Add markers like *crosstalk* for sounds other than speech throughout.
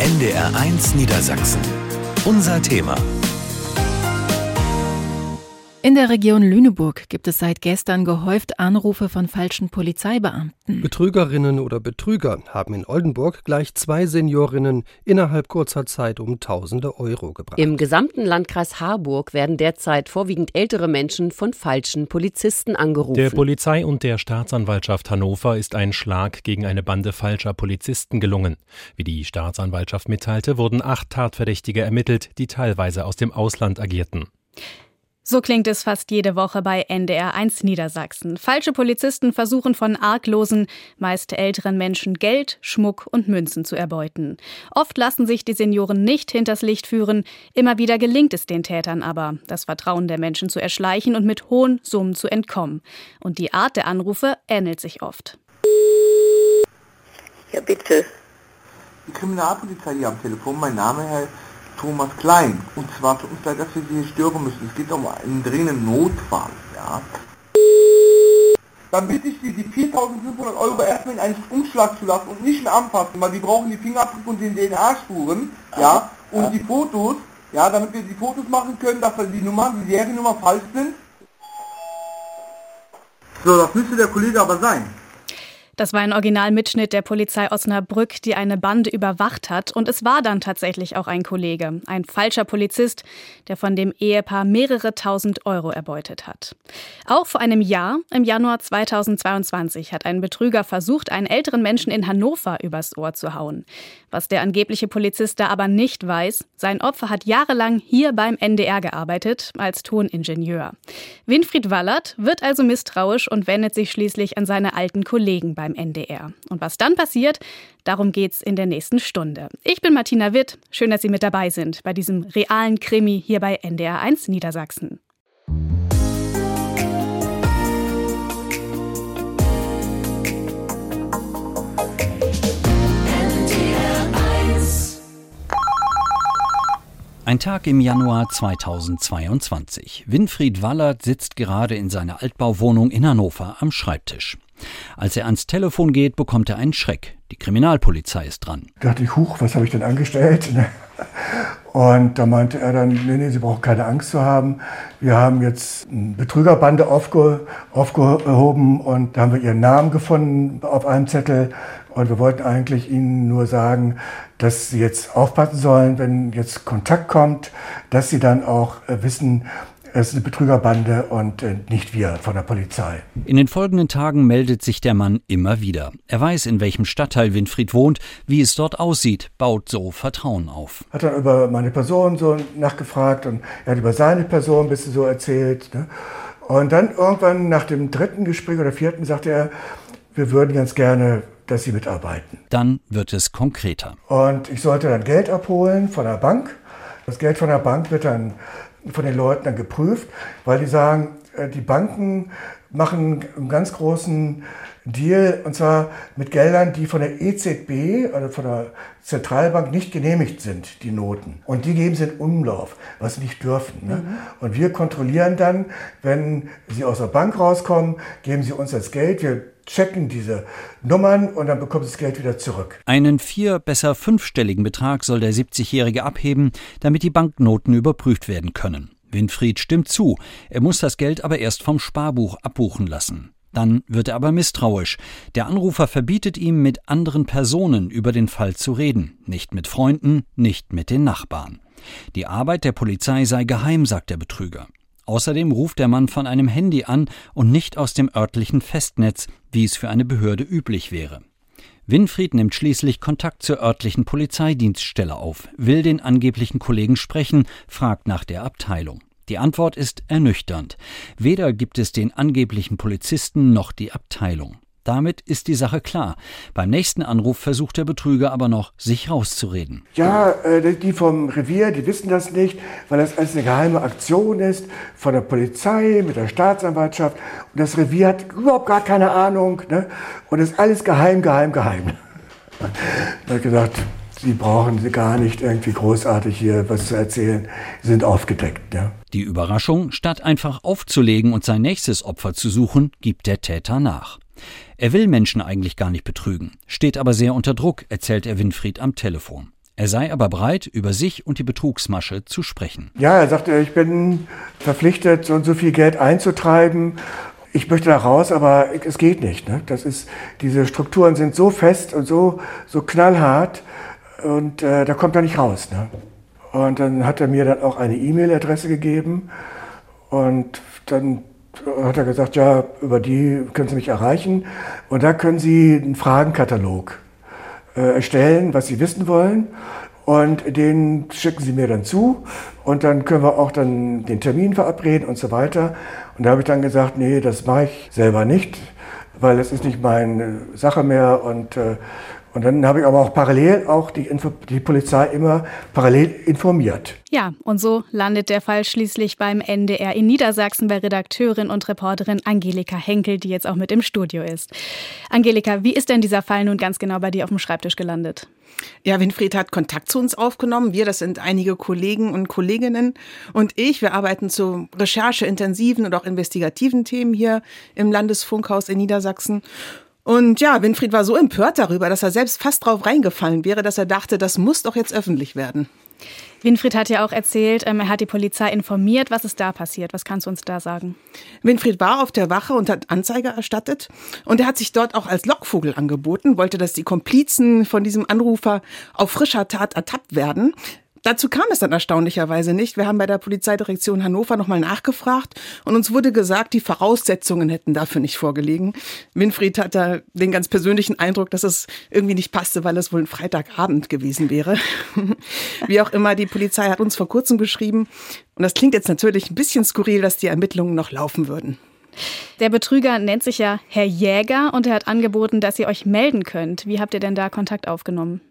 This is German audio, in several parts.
NDR1 Niedersachsen. Unser Thema. In der Region Lüneburg gibt es seit gestern gehäuft Anrufe von falschen Polizeibeamten. Betrügerinnen oder Betrüger haben in Oldenburg gleich zwei Seniorinnen innerhalb kurzer Zeit um tausende Euro gebracht. Im gesamten Landkreis Harburg werden derzeit vorwiegend ältere Menschen von falschen Polizisten angerufen. Der Polizei und der Staatsanwaltschaft Hannover ist ein Schlag gegen eine Bande falscher Polizisten gelungen. Wie die Staatsanwaltschaft mitteilte, wurden acht Tatverdächtige ermittelt, die teilweise aus dem Ausland agierten. So klingt es fast jede Woche bei NDR1 Niedersachsen. Falsche Polizisten versuchen von arglosen, meist älteren Menschen Geld, Schmuck und Münzen zu erbeuten. Oft lassen sich die Senioren nicht hinters Licht führen, immer wieder gelingt es den Tätern aber, das Vertrauen der Menschen zu erschleichen und mit hohen Summen zu entkommen. Und die Art der Anrufe ähnelt sich oft. Ja, bitte. Die Kriminalpolizei hier am Telefon, mein Name Herr Thomas Klein. Und zwar tut uns leid, dass wir Sie hier stören müssen. Es geht um einen dringenden Notfall, ja. Dann bitte ich Sie, die 4.500 Euro erstmal in einen Umschlag zu lassen und nicht mehr anpassen, weil die brauchen die Fingerabdrücke und die DNA-Spuren, ja, und die Fotos, ja, damit wir die Fotos machen können, dass die Nummern, die Seriennummer falsch sind. So, das müsste der Kollege aber sein. Das war ein Originalmitschnitt der Polizei Osnabrück, die eine Bande überwacht hat. Und es war dann tatsächlich auch ein Kollege, ein falscher Polizist, der von dem Ehepaar mehrere tausend Euro erbeutet hat. Auch vor einem Jahr, im Januar 2022, hat ein Betrüger versucht, einen älteren Menschen in Hannover übers Ohr zu hauen. Was der angebliche Polizist da aber nicht weiß, sein Opfer hat jahrelang hier beim NDR gearbeitet, als Toningenieur. Winfried Wallert wird also misstrauisch und wendet sich schließlich an seine alten Kollegen beim NDR. Und was dann passiert, darum geht's in der nächsten Stunde. Ich bin Martina Witt. Schön, dass Sie mit dabei sind bei diesem realen Krimi hier bei NDR 1 Niedersachsen. Ein Tag im Januar 2022. Winfried Wallert sitzt gerade in seiner Altbauwohnung in Hannover am Schreibtisch. Als er ans Telefon geht, bekommt er einen Schreck. Die Kriminalpolizei ist dran. Da dachte ich, huch, was habe ich denn angestellt? *laughs* Und da meinte er dann, nee, nee, Sie brauchen keine Angst zu haben. Wir haben jetzt eine Betrügerbande aufge, aufgehoben und da haben wir Ihren Namen gefunden auf einem Zettel. Und wir wollten eigentlich Ihnen nur sagen, dass Sie jetzt aufpassen sollen, wenn jetzt Kontakt kommt, dass Sie dann auch äh, wissen, es ist eine Betrügerbande und äh, nicht wir von der Polizei. In den folgenden Tagen meldet sich der Mann immer wieder. Er weiß, in welchem Stadtteil Winfried wohnt, wie es dort aussieht, baut so Vertrauen auf. Hat dann über meine Person so nachgefragt und er hat über seine Person ein bisschen so erzählt. Ne? Und dann irgendwann nach dem dritten Gespräch oder vierten sagte er, wir würden ganz gerne dass sie mitarbeiten. Dann wird es konkreter. Und ich sollte dann Geld abholen von der Bank. Das Geld von der Bank wird dann von den Leuten dann geprüft, weil die sagen, äh, die Banken machen einen ganz großen Deal und zwar mit Geldern, die von der EZB, also von der Zentralbank nicht genehmigt sind, die Noten. Und die geben sie in Umlauf, was sie nicht dürfen. Ne? Mhm. Und wir kontrollieren dann, wenn sie aus der Bank rauskommen, geben sie uns das Geld, wir checken diese Nummern und dann bekommt das Geld wieder zurück. Einen vier, besser fünfstelligen Betrag soll der 70-Jährige abheben, damit die Banknoten überprüft werden können. Winfried stimmt zu, er muss das Geld aber erst vom Sparbuch abbuchen lassen. Dann wird er aber misstrauisch. Der Anrufer verbietet ihm, mit anderen Personen über den Fall zu reden, nicht mit Freunden, nicht mit den Nachbarn. Die Arbeit der Polizei sei geheim, sagt der Betrüger. Außerdem ruft der Mann von einem Handy an und nicht aus dem örtlichen Festnetz, wie es für eine Behörde üblich wäre. Winfried nimmt schließlich Kontakt zur örtlichen Polizeidienststelle auf, will den angeblichen Kollegen sprechen, fragt nach der Abteilung. Die Antwort ist ernüchternd. Weder gibt es den angeblichen Polizisten noch die Abteilung. Damit ist die Sache klar. Beim nächsten Anruf versucht der Betrüger aber noch, sich rauszureden. Ja, äh, die vom Revier, die wissen das nicht, weil das alles eine geheime Aktion ist von der Polizei mit der Staatsanwaltschaft. Und das Revier hat überhaupt gar keine Ahnung. Ne? Und es ist alles geheim, geheim, geheim. Da *laughs* hat gesagt, Sie brauchen gar nicht irgendwie großartig hier was zu erzählen. Sie sind aufgedeckt. Ja. Die Überraschung, statt einfach aufzulegen und sein nächstes Opfer zu suchen, gibt der Täter nach. Er will Menschen eigentlich gar nicht betrügen, steht aber sehr unter Druck, erzählt er Winfried am Telefon. Er sei aber bereit, über sich und die Betrugsmasche zu sprechen. Ja, er sagte, ich bin verpflichtet, so und so viel Geld einzutreiben. Ich möchte da raus, aber es geht nicht. Ne? Das ist, diese Strukturen sind so fest und so, so knallhart und äh, da kommt er nicht raus. Ne? Und dann hat er mir dann auch eine E-Mail-Adresse gegeben und dann hat er gesagt, ja, über die können Sie mich erreichen. Und da können Sie einen Fragenkatalog äh, erstellen, was Sie wissen wollen. Und den schicken Sie mir dann zu. Und dann können wir auch dann den Termin verabreden und so weiter. Und da habe ich dann gesagt, nee, das mache ich selber nicht, weil es ist nicht meine Sache mehr. Und äh, und dann habe ich aber auch parallel auch die, Info die Polizei immer parallel informiert. Ja, und so landet der Fall schließlich beim NDR in Niedersachsen bei Redakteurin und Reporterin Angelika Henkel, die jetzt auch mit im Studio ist. Angelika, wie ist denn dieser Fall nun ganz genau bei dir auf dem Schreibtisch gelandet? Ja, Winfried hat Kontakt zu uns aufgenommen. Wir, das sind einige Kollegen und Kolleginnen und ich. Wir arbeiten zu rechercheintensiven und auch investigativen Themen hier im Landesfunkhaus in Niedersachsen. Und ja, Winfried war so empört darüber, dass er selbst fast drauf reingefallen wäre, dass er dachte, das muss doch jetzt öffentlich werden. Winfried hat ja auch erzählt, ähm, er hat die Polizei informiert. Was ist da passiert? Was kannst du uns da sagen? Winfried war auf der Wache und hat Anzeige erstattet. Und er hat sich dort auch als Lockvogel angeboten, wollte, dass die Komplizen von diesem Anrufer auf frischer Tat ertappt werden. Dazu kam es dann erstaunlicherweise nicht. Wir haben bei der Polizeidirektion Hannover nochmal nachgefragt und uns wurde gesagt, die Voraussetzungen hätten dafür nicht vorgelegen. Winfried hat da den ganz persönlichen Eindruck, dass es irgendwie nicht passte, weil es wohl ein Freitagabend gewesen wäre. *laughs* Wie auch immer, die Polizei hat uns vor kurzem geschrieben und das klingt jetzt natürlich ein bisschen skurril, dass die Ermittlungen noch laufen würden. Der Betrüger nennt sich ja Herr Jäger und er hat angeboten, dass ihr euch melden könnt. Wie habt ihr denn da Kontakt aufgenommen?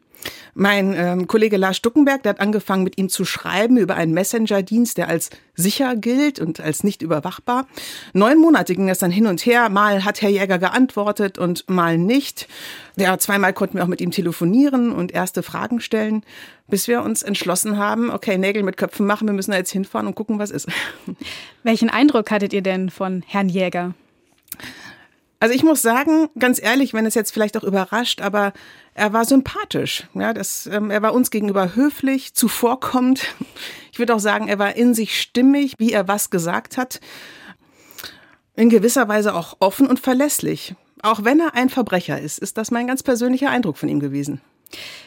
Mein ähm, Kollege Lars Stuckenberg, der hat angefangen mit ihm zu schreiben über einen Messenger-Dienst, der als sicher gilt und als nicht überwachbar. Neun Monate ging das dann hin und her. Mal hat Herr Jäger geantwortet und mal nicht. Ja, zweimal konnten wir auch mit ihm telefonieren und erste Fragen stellen, bis wir uns entschlossen haben, okay, Nägel mit Köpfen machen, wir müssen da jetzt hinfahren und gucken, was ist. Welchen Eindruck hattet ihr denn von Herrn Jäger? Also ich muss sagen, ganz ehrlich, wenn es jetzt vielleicht auch überrascht, aber er war sympathisch. Ja, das, ähm, er war uns gegenüber höflich, zuvorkommend. *laughs* Ich würde auch sagen, er war in sich stimmig, wie er was gesagt hat. In gewisser Weise auch offen und verlässlich. Auch wenn er ein Verbrecher ist, ist das mein ganz persönlicher Eindruck von ihm gewesen.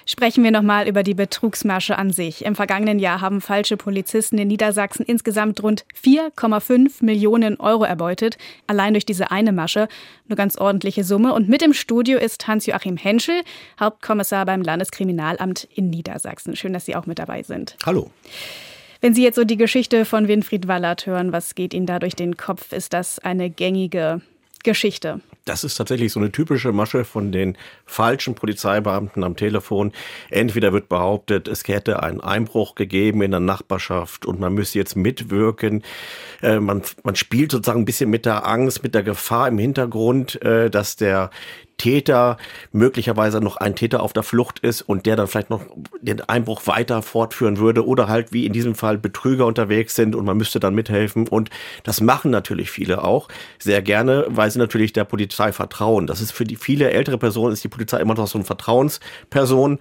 Sprechen wir nochmal über die Betrugsmasche an sich. Im vergangenen Jahr haben falsche Polizisten in Niedersachsen insgesamt rund 4,5 Millionen Euro erbeutet. Allein durch diese eine Masche. Eine ganz ordentliche Summe. Und mit im Studio ist Hans-Joachim Henschel, Hauptkommissar beim Landeskriminalamt in Niedersachsen. Schön, dass Sie auch mit dabei sind. Hallo. Wenn Sie jetzt so die Geschichte von Winfried Wallert hören, was geht Ihnen da durch den Kopf? Ist das eine gängige Geschichte? Das ist tatsächlich so eine typische Masche von den falschen Polizeibeamten am Telefon. Entweder wird behauptet, es hätte einen Einbruch gegeben in der Nachbarschaft und man müsse jetzt mitwirken. Äh, man, man spielt sozusagen ein bisschen mit der Angst, mit der Gefahr im Hintergrund, äh, dass der Täter möglicherweise noch ein Täter auf der Flucht ist und der dann vielleicht noch den Einbruch weiter fortführen würde oder halt wie in diesem Fall Betrüger unterwegs sind und man müsste dann mithelfen und das machen natürlich viele auch sehr gerne, weil sie natürlich der Polizei vertrauen. Das ist für die viele ältere Personen ist die Polizei immer noch so eine Vertrauensperson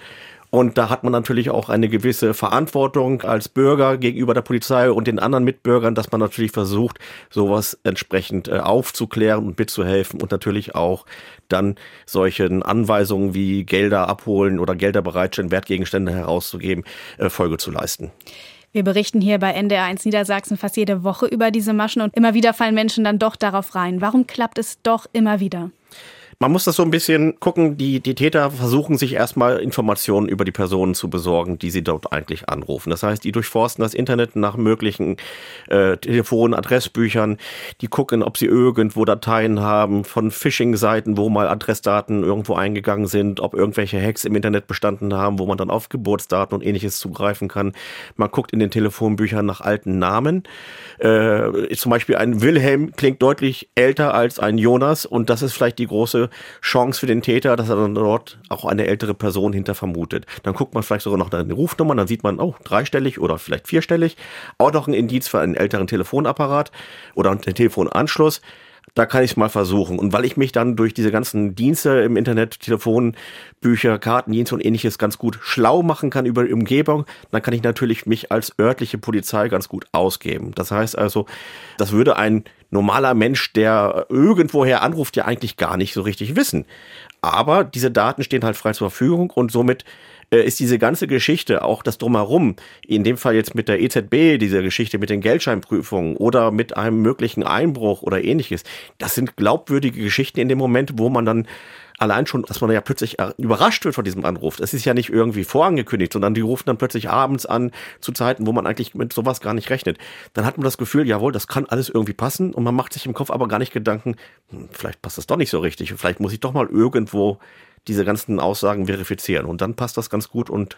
und da hat man natürlich auch eine gewisse Verantwortung als Bürger gegenüber der Polizei und den anderen Mitbürgern, dass man natürlich versucht, sowas entsprechend äh, aufzuklären und mitzuhelfen und natürlich auch dann solchen Anweisungen wie Gelder abholen oder Gelder bereitstellen, Wertgegenstände herauszugeben, äh, Folge zu leisten. Wir berichten hier bei NDR1 Niedersachsen fast jede Woche über diese Maschen und immer wieder fallen Menschen dann doch darauf rein. Warum klappt es doch immer wieder? Man muss das so ein bisschen gucken. Die, die Täter versuchen sich erstmal Informationen über die Personen zu besorgen, die sie dort eigentlich anrufen. Das heißt, die durchforsten das Internet nach möglichen äh, Telefon, Adressbüchern. Die gucken, ob sie irgendwo Dateien haben von Phishing-Seiten, wo mal Adressdaten irgendwo eingegangen sind, ob irgendwelche Hacks im Internet bestanden haben, wo man dann auf Geburtsdaten und ähnliches zugreifen kann. Man guckt in den Telefonbüchern nach alten Namen. Äh, zum Beispiel ein Wilhelm klingt deutlich älter als ein Jonas und das ist vielleicht die große Chance für den Täter, dass er dann dort auch eine ältere Person hinter vermutet. Dann guckt man vielleicht sogar noch nach den Rufnummern, dann sieht man, oh, dreistellig oder vielleicht vierstellig. Auch noch ein Indiz für einen älteren Telefonapparat oder einen Telefonanschluss. Da kann ich es mal versuchen. Und weil ich mich dann durch diese ganzen Dienste im Internet, Telefon, Bücher, Kartendienste und ähnliches ganz gut schlau machen kann über die Umgebung, dann kann ich natürlich mich als örtliche Polizei ganz gut ausgeben. Das heißt also, das würde ein normaler Mensch, der irgendwoher anruft, ja eigentlich gar nicht so richtig wissen. Aber diese Daten stehen halt frei zur Verfügung und somit äh, ist diese ganze Geschichte, auch das Drumherum, in dem Fall jetzt mit der EZB, diese Geschichte mit den Geldscheinprüfungen oder mit einem möglichen Einbruch oder ähnliches, das sind glaubwürdige Geschichten in dem Moment, wo man dann allein schon, dass man ja plötzlich äh, überrascht wird von diesem Anruf. Es ist ja nicht irgendwie vorangekündigt, sondern die rufen dann plötzlich abends an zu Zeiten, wo man eigentlich mit sowas gar nicht rechnet. Dann hat man das Gefühl, jawohl, das kann alles irgendwie passen und man macht sich im Kopf aber gar nicht Gedanken, hm, vielleicht passt das doch nicht so richtig. Vielleicht muss ich doch mal irgendwo diese ganzen Aussagen verifizieren. Und dann passt das ganz gut und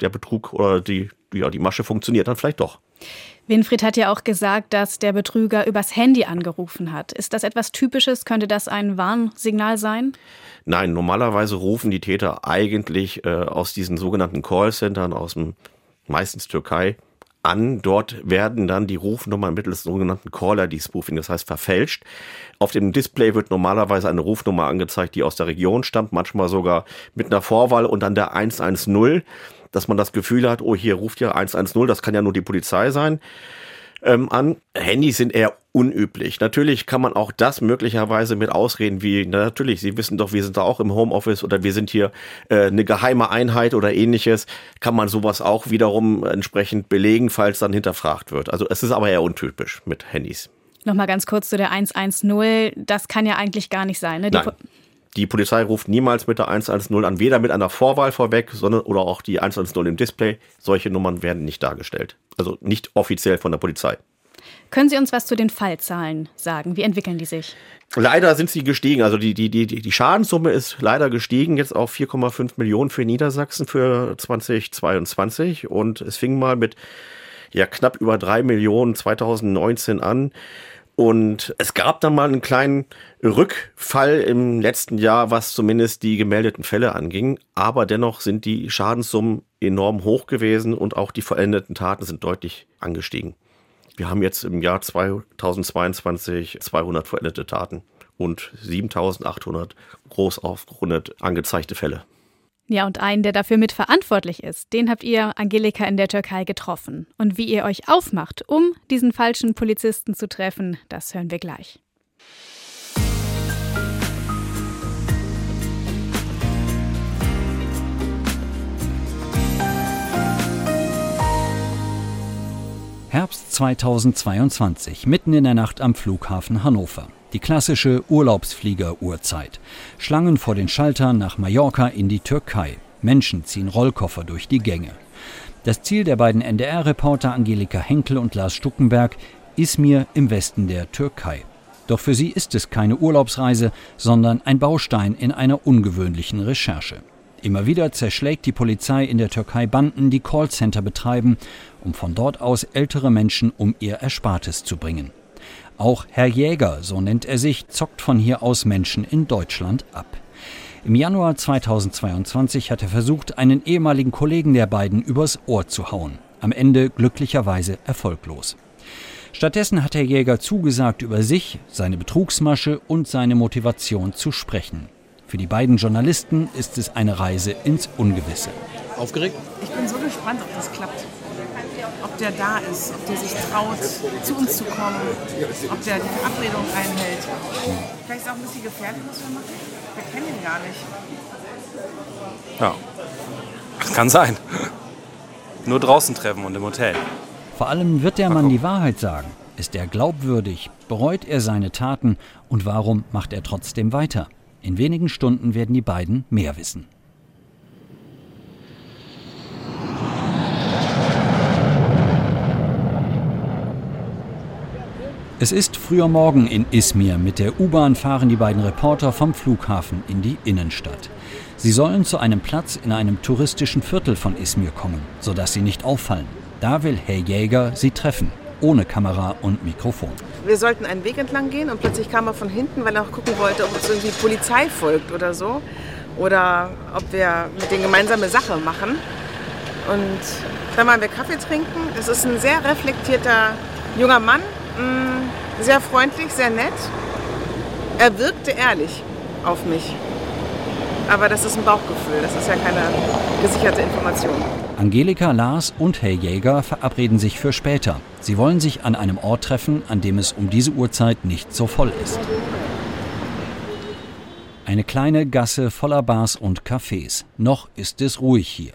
der Betrug oder die, ja, die Masche funktioniert dann vielleicht doch. Winfried hat ja auch gesagt, dass der Betrüger übers Handy angerufen hat. Ist das etwas Typisches? Könnte das ein Warnsignal sein? Nein, normalerweise rufen die Täter eigentlich äh, aus diesen sogenannten Callcentern aus dem meistens Türkei an. Dort werden dann die Rufnummern mittels sogenannten Caller-ID-Spoofing, das heißt verfälscht. Auf dem Display wird normalerweise eine Rufnummer angezeigt, die aus der Region stammt, manchmal sogar mit einer Vorwahl und dann der 110, dass man das Gefühl hat, oh, hier ruft ja 110, das kann ja nur die Polizei sein ähm, an. Handys sind eher unüblich. Natürlich kann man auch das möglicherweise mit Ausreden wie, na, natürlich, Sie wissen doch, wir sind da auch im Homeoffice oder wir sind hier äh, eine geheime Einheit oder ähnliches, kann man sowas auch wiederum entsprechend belegen, falls dann hinterfragt wird. Also es ist aber eher untypisch mit Handys. Nochmal ganz kurz zu der 110. Das kann ja eigentlich gar nicht sein. Ne? Die Nein. Die Polizei ruft niemals mit der 110 an, weder mit einer Vorwahl vorweg, sondern oder auch die 110 im Display. Solche Nummern werden nicht dargestellt. Also nicht offiziell von der Polizei. Können Sie uns was zu den Fallzahlen sagen? Wie entwickeln die sich? Leider sind sie gestiegen. Also die, die, die, die Schadenssumme ist leider gestiegen, jetzt auf 4,5 Millionen für Niedersachsen für 2022. Und es fing mal mit ja, knapp über 3 Millionen 2019 an. Und es gab dann mal einen kleinen Rückfall im letzten Jahr, was zumindest die gemeldeten Fälle anging. Aber dennoch sind die Schadenssummen enorm hoch gewesen und auch die vollendeten Taten sind deutlich angestiegen. Wir haben jetzt im Jahr 2022 200 vollendete Taten und 7800 groß aufgerundet angezeigte Fälle. Ja, und einen, der dafür mitverantwortlich ist, den habt ihr, Angelika, in der Türkei getroffen. Und wie ihr euch aufmacht, um diesen falschen Polizisten zu treffen, das hören wir gleich. Herbst 2022, mitten in der Nacht am Flughafen Hannover. Die klassische Urlaubsflieger-Uhrzeit. Schlangen vor den Schaltern nach Mallorca in die Türkei. Menschen ziehen Rollkoffer durch die Gänge. Das Ziel der beiden NDR-Reporter Angelika Henkel und Lars Stuckenberg ist mir im Westen der Türkei. Doch für sie ist es keine Urlaubsreise, sondern ein Baustein in einer ungewöhnlichen Recherche. Immer wieder zerschlägt die Polizei in der Türkei Banden, die Callcenter betreiben, um von dort aus ältere Menschen um ihr Erspartes zu bringen. Auch Herr Jäger, so nennt er sich, zockt von hier aus Menschen in Deutschland ab. Im Januar 2022 hat er versucht, einen ehemaligen Kollegen der beiden übers Ohr zu hauen. Am Ende glücklicherweise erfolglos. Stattdessen hat Herr Jäger zugesagt, über sich, seine Betrugsmasche und seine Motivation zu sprechen. Für die beiden Journalisten ist es eine Reise ins Ungewisse. Aufgeregt? Ich bin so gespannt, ob das klappt ob der da ist, ob der sich traut, zu uns zu kommen, ob der die Verabredung einhält. Vielleicht ist auch ein bisschen gefährlich, was wir machen. Wir kennen ihn gar nicht. Ja, das kann sein. Nur draußen treffen und im Hotel. Vor allem wird der Mann die Wahrheit sagen. Ist er glaubwürdig? Bereut er seine Taten? Und warum macht er trotzdem weiter? In wenigen Stunden werden die beiden mehr wissen. Es ist früher Morgen in Izmir. Mit der U-Bahn fahren die beiden Reporter vom Flughafen in die Innenstadt. Sie sollen zu einem Platz in einem touristischen Viertel von Izmir kommen, sodass sie nicht auffallen. Da will Herr Jäger sie treffen, ohne Kamera und Mikrofon. Wir sollten einen Weg entlang gehen und plötzlich kam er von hinten, weil er auch gucken wollte, ob uns irgendwie Polizei folgt oder so. Oder ob wir mit denen gemeinsame Sache machen. Und dann waren wir Kaffee trinken. Es ist ein sehr reflektierter junger Mann, Mm, sehr freundlich, sehr nett. Er wirkte ehrlich auf mich. Aber das ist ein Bauchgefühl, das ist ja keine gesicherte Information. Angelika, Lars und Herr Jäger verabreden sich für später. Sie wollen sich an einem Ort treffen, an dem es um diese Uhrzeit nicht so voll ist. Eine kleine Gasse voller Bars und Cafés. Noch ist es ruhig hier.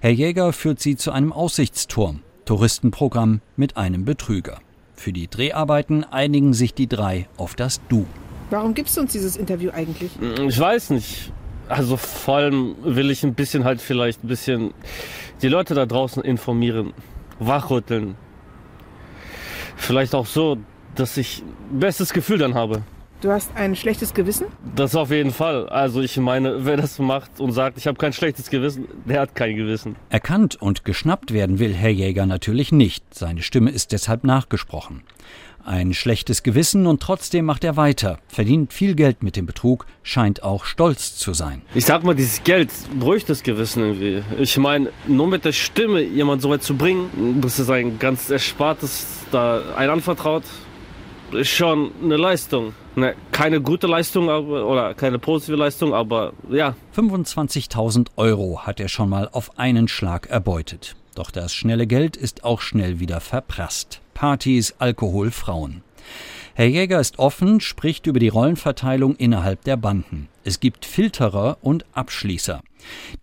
Herr Jäger führt sie zu einem Aussichtsturm. Touristenprogramm mit einem Betrüger. Für die Dreharbeiten einigen sich die drei auf das Du. Warum gibst du uns dieses Interview eigentlich? Ich weiß nicht. Also vor allem will ich ein bisschen halt vielleicht ein bisschen die Leute da draußen informieren, wachrütteln. Vielleicht auch so, dass ich ein bestes Gefühl dann habe. Du hast ein schlechtes Gewissen? Das auf jeden Fall. Also ich meine, wer das macht und sagt, ich habe kein schlechtes Gewissen, der hat kein Gewissen. Erkannt und geschnappt werden will Herr Jäger natürlich nicht. Seine Stimme ist deshalb nachgesprochen. Ein schlechtes Gewissen und trotzdem macht er weiter, verdient viel Geld mit dem Betrug, scheint auch stolz zu sein. Ich sag mal, dieses Geld bräuchte das Gewissen irgendwie. Ich meine, nur mit der Stimme jemand so weit zu bringen, das ist ein ganz Erspartes da ein anvertraut, ist schon eine Leistung. Ne, keine gute Leistung aber, oder keine positive Leistung, aber ja. 25.000 Euro hat er schon mal auf einen Schlag erbeutet. Doch das schnelle Geld ist auch schnell wieder verprasst. Partys, Alkohol, Frauen. Herr Jäger ist offen, spricht über die Rollenverteilung innerhalb der Banden. Es gibt Filterer und Abschließer.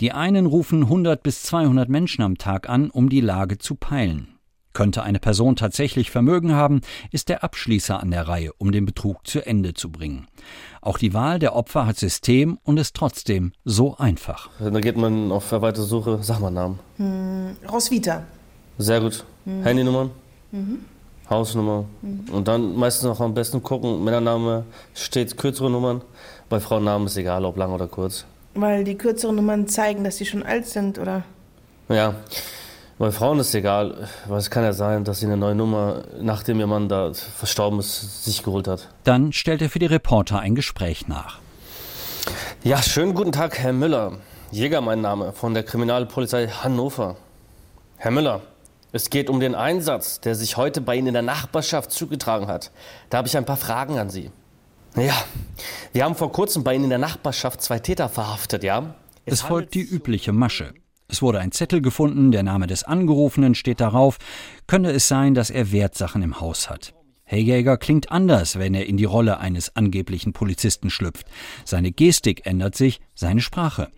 Die einen rufen 100 bis 200 Menschen am Tag an, um die Lage zu peilen. Könnte eine Person tatsächlich Vermögen haben, ist der Abschließer an der Reihe, um den Betrug zu Ende zu bringen. Auch die Wahl der Opfer hat System und ist trotzdem so einfach. Da geht man auf erweiterte Suche, sag mal Namen. Hm, Roswitha. Sehr gut. Mhm. Handynummern, mhm. Hausnummer. Mhm. Und dann meistens noch am besten gucken, Männername steht kürzere Nummern. Bei Frauennamen ist egal, ob lang oder kurz. Weil die kürzeren Nummern zeigen, dass sie schon alt sind, oder? Ja. Bei Frauen ist es egal, weil es kann ja sein, dass sie eine neue Nummer, nachdem ihr Mann da verstorben ist, sich geholt hat. Dann stellt er für die Reporter ein Gespräch nach. Ja, schönen guten Tag, Herr Müller. Jäger mein Name, von der Kriminalpolizei Hannover. Herr Müller, es geht um den Einsatz, der sich heute bei Ihnen in der Nachbarschaft zugetragen hat. Da habe ich ein paar Fragen an Sie. Ja, wir haben vor kurzem bei Ihnen in der Nachbarschaft zwei Täter verhaftet, ja? Es, es folgt die übliche Masche. Es wurde ein Zettel gefunden, der Name des Angerufenen steht darauf. Könnte es sein, dass er Wertsachen im Haus hat? Herr Jäger klingt anders, wenn er in die Rolle eines angeblichen Polizisten schlüpft. Seine Gestik ändert sich, seine Sprache.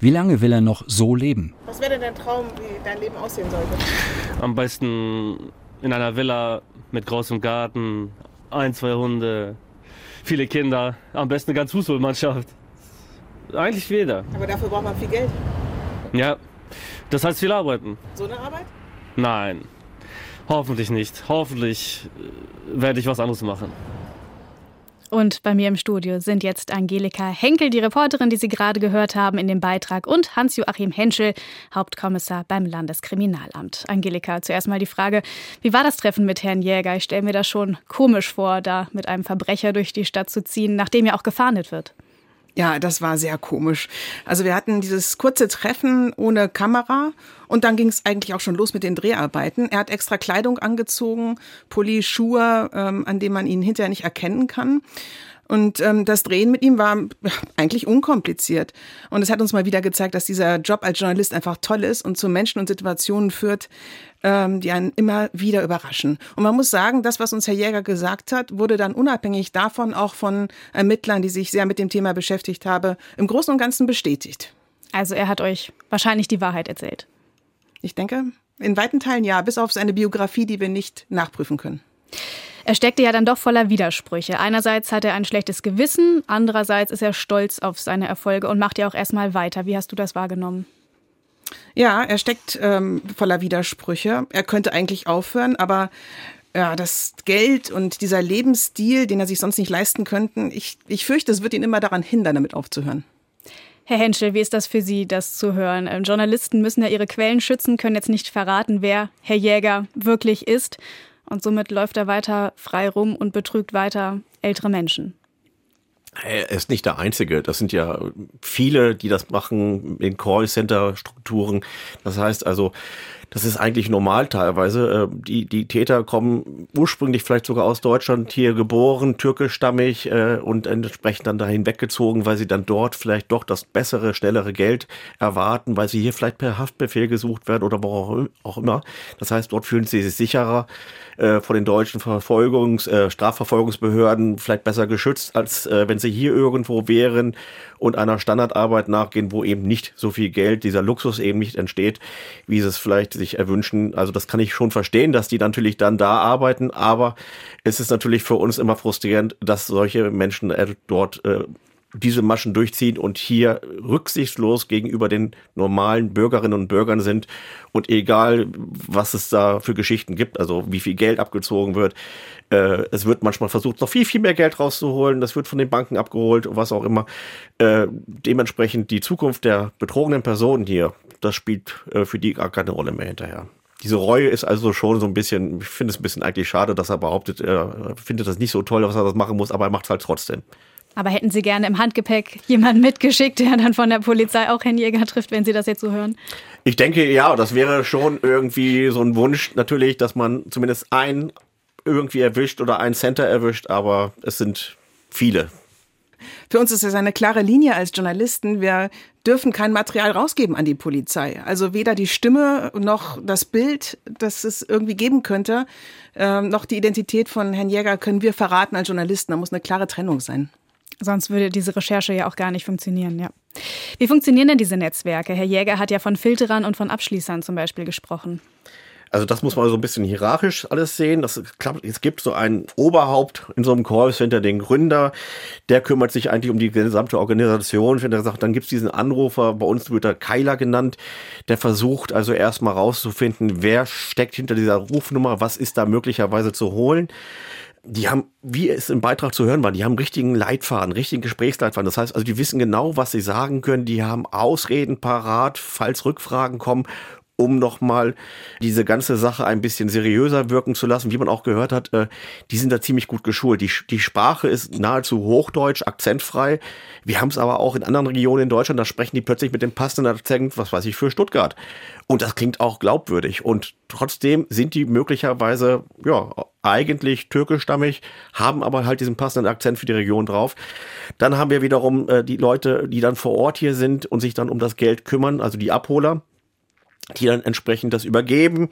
Wie lange will er noch so leben? Was wäre denn dein Traum, wie dein Leben aussehen sollte? Am besten in einer Villa mit großem Garten, ein, zwei Hunde, viele Kinder, am besten eine ganze Fußballmannschaft. Eigentlich jeder. Aber dafür braucht man viel Geld. Ja, das heißt viel arbeiten. So eine Arbeit? Nein. Hoffentlich nicht. Hoffentlich äh, werde ich was anderes machen. Und bei mir im Studio sind jetzt Angelika Henkel, die Reporterin, die Sie gerade gehört haben in dem Beitrag, und Hans-Joachim Henschel, Hauptkommissar beim Landeskriminalamt. Angelika, zuerst mal die Frage, wie war das Treffen mit Herrn Jäger? Ich stelle mir das schon komisch vor, da mit einem Verbrecher durch die Stadt zu ziehen, nachdem ja auch gefahndet wird. Ja, das war sehr komisch. Also wir hatten dieses kurze Treffen ohne Kamera und dann ging es eigentlich auch schon los mit den Dreharbeiten. Er hat extra Kleidung angezogen, Pulli, Schuhe, ähm, an denen man ihn hinterher nicht erkennen kann. Und ähm, das Drehen mit ihm war eigentlich unkompliziert. Und es hat uns mal wieder gezeigt, dass dieser Job als Journalist einfach toll ist und zu Menschen und Situationen führt, ähm, die einen immer wieder überraschen. Und man muss sagen, das, was uns Herr Jäger gesagt hat, wurde dann unabhängig davon auch von Ermittlern, die sich sehr mit dem Thema beschäftigt haben, im Großen und Ganzen bestätigt. Also er hat euch wahrscheinlich die Wahrheit erzählt. Ich denke, in weiten Teilen ja, bis auf seine Biografie, die wir nicht nachprüfen können. Er steckte ja dann doch voller Widersprüche. Einerseits hat er ein schlechtes Gewissen, andererseits ist er stolz auf seine Erfolge und macht ja auch erstmal weiter. Wie hast du das wahrgenommen? Ja, er steckt ähm, voller Widersprüche. Er könnte eigentlich aufhören, aber ja, das Geld und dieser Lebensstil, den er sich sonst nicht leisten könnte, ich, ich fürchte, es wird ihn immer daran hindern, damit aufzuhören. Herr Henschel, wie ist das für Sie, das zu hören? Ähm, Journalisten müssen ja ihre Quellen schützen, können jetzt nicht verraten, wer Herr Jäger wirklich ist. Und somit läuft er weiter frei rum und betrügt weiter ältere Menschen. Er ist nicht der Einzige. Das sind ja viele, die das machen in Callcenter-Strukturen. Das heißt also, das ist eigentlich normal teilweise. Äh, die, die Täter kommen ursprünglich vielleicht sogar aus Deutschland, hier geboren, türkischstammig äh, und entsprechend dann dahin weggezogen, weil sie dann dort vielleicht doch das bessere, schnellere Geld erwarten, weil sie hier vielleicht per Haftbefehl gesucht werden oder wo auch immer. Das heißt, dort fühlen sie sich sicherer äh, vor den deutschen Verfolgungs-, äh, Strafverfolgungsbehörden vielleicht besser geschützt, als äh, wenn sie hier irgendwo wären und einer Standardarbeit nachgehen, wo eben nicht so viel Geld, dieser Luxus eben nicht entsteht, wie es vielleicht sich erwünschen. Also das kann ich schon verstehen, dass die natürlich dann da arbeiten, aber es ist natürlich für uns immer frustrierend, dass solche Menschen äh, dort äh, diese Maschen durchziehen und hier rücksichtslos gegenüber den normalen Bürgerinnen und Bürgern sind und egal, was es da für Geschichten gibt, also wie viel Geld abgezogen wird, äh, es wird manchmal versucht, noch viel, viel mehr Geld rauszuholen, das wird von den Banken abgeholt, was auch immer. Äh, dementsprechend die Zukunft der betrogenen Personen hier, das spielt äh, für die gar keine Rolle mehr hinterher. Diese Reue ist also schon so ein bisschen, ich finde es ein bisschen eigentlich schade, dass er behauptet, er findet das nicht so toll, was er das machen muss, aber er macht es halt trotzdem. Aber hätten Sie gerne im Handgepäck jemanden mitgeschickt, der dann von der Polizei auch Handjäger trifft, wenn Sie das jetzt so hören? Ich denke, ja, das wäre schon irgendwie so ein Wunsch natürlich, dass man zumindest einen irgendwie erwischt oder einen Center erwischt, aber es sind viele. Für uns ist es eine klare Linie als Journalisten. Wir dürfen kein Material rausgeben an die Polizei. Also weder die Stimme noch das Bild, das es irgendwie geben könnte, äh, noch die Identität von Herrn Jäger können wir verraten als Journalisten. Da muss eine klare Trennung sein. Sonst würde diese Recherche ja auch gar nicht funktionieren, ja. Wie funktionieren denn diese Netzwerke? Herr Jäger hat ja von Filterern und von Abschließern zum Beispiel gesprochen. Also das muss man so ein bisschen hierarchisch alles sehen. Das klappt, es gibt so ein Oberhaupt in so einem Callcenter, den Gründer, der kümmert sich eigentlich um die gesamte Organisation. Wenn er sagt, dann gibt es diesen Anrufer, bei uns wird er Keiler genannt, der versucht also erstmal rauszufinden, wer steckt hinter dieser Rufnummer, was ist da möglicherweise zu holen die haben, wie es im Beitrag zu hören war, die haben richtigen Leitfaden, richtigen Gesprächsleitfaden. Das heißt also, die wissen genau, was sie sagen können, die haben Ausreden parat, falls Rückfragen kommen um nochmal diese ganze Sache ein bisschen seriöser wirken zu lassen, wie man auch gehört hat, äh, die sind da ziemlich gut geschult. Die, die Sprache ist nahezu hochdeutsch, akzentfrei. Wir haben es aber auch in anderen Regionen in Deutschland, da sprechen die plötzlich mit dem passenden Akzent, was weiß ich, für Stuttgart. Und das klingt auch glaubwürdig. Und trotzdem sind die möglicherweise, ja, eigentlich türkischstammig, haben aber halt diesen passenden Akzent für die Region drauf. Dann haben wir wiederum äh, die Leute, die dann vor Ort hier sind und sich dann um das Geld kümmern, also die Abholer die dann entsprechend das übergeben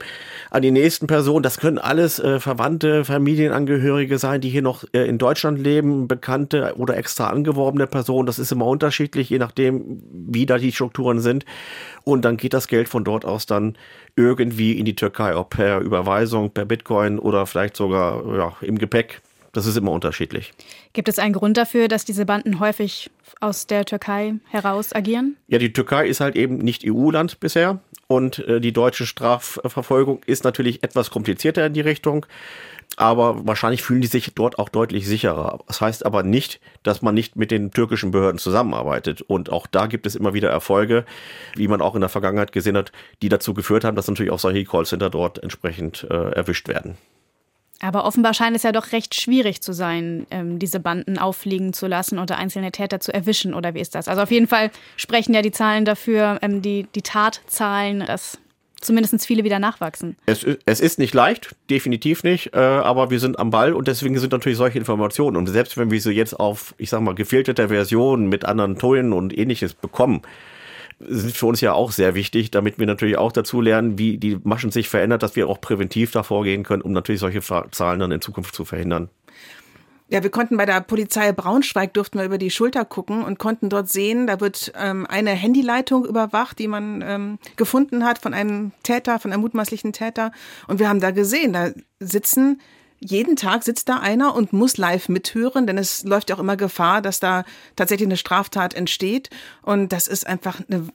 an die nächsten Personen. Das können alles äh, Verwandte, Familienangehörige sein, die hier noch äh, in Deutschland leben, bekannte oder extra angeworbene Personen. Das ist immer unterschiedlich, je nachdem, wie da die Strukturen sind. Und dann geht das Geld von dort aus dann irgendwie in die Türkei, ob per Überweisung, per Bitcoin oder vielleicht sogar ja, im Gepäck. Das ist immer unterschiedlich. Gibt es einen Grund dafür, dass diese Banden häufig aus der Türkei heraus agieren? Ja, die Türkei ist halt eben nicht EU-Land bisher und äh, die deutsche Strafverfolgung ist natürlich etwas komplizierter in die Richtung. Aber wahrscheinlich fühlen die sich dort auch deutlich sicherer. Das heißt aber nicht, dass man nicht mit den türkischen Behörden zusammenarbeitet. Und auch da gibt es immer wieder Erfolge, wie man auch in der Vergangenheit gesehen hat, die dazu geführt haben, dass natürlich auch solche Callcenter dort entsprechend äh, erwischt werden. Aber offenbar scheint es ja doch recht schwierig zu sein, ähm, diese Banden auffliegen zu lassen oder einzelne Täter zu erwischen. Oder wie ist das? Also auf jeden Fall sprechen ja die Zahlen dafür, ähm, die, die Tatzahlen, dass zumindest viele wieder nachwachsen. Es, es ist nicht leicht, definitiv nicht, äh, aber wir sind am Ball und deswegen sind natürlich solche Informationen. Und selbst wenn wir sie jetzt auf, ich sag mal, gefilterte Versionen mit anderen Tönen und ähnliches bekommen, sind für uns ja auch sehr wichtig, damit wir natürlich auch dazu lernen, wie die Maschen sich verändert, dass wir auch präventiv davor gehen können, um natürlich solche Zahlen dann in Zukunft zu verhindern. Ja, wir konnten bei der Polizei Braunschweig durften wir über die Schulter gucken und konnten dort sehen, da wird ähm, eine Handyleitung überwacht, die man ähm, gefunden hat von einem Täter, von einem mutmaßlichen Täter. Und wir haben da gesehen, da sitzen jeden Tag sitzt da einer und muss live mithören, denn es läuft ja auch immer Gefahr, dass da tatsächlich eine Straftat entsteht. Und das ist einfach eine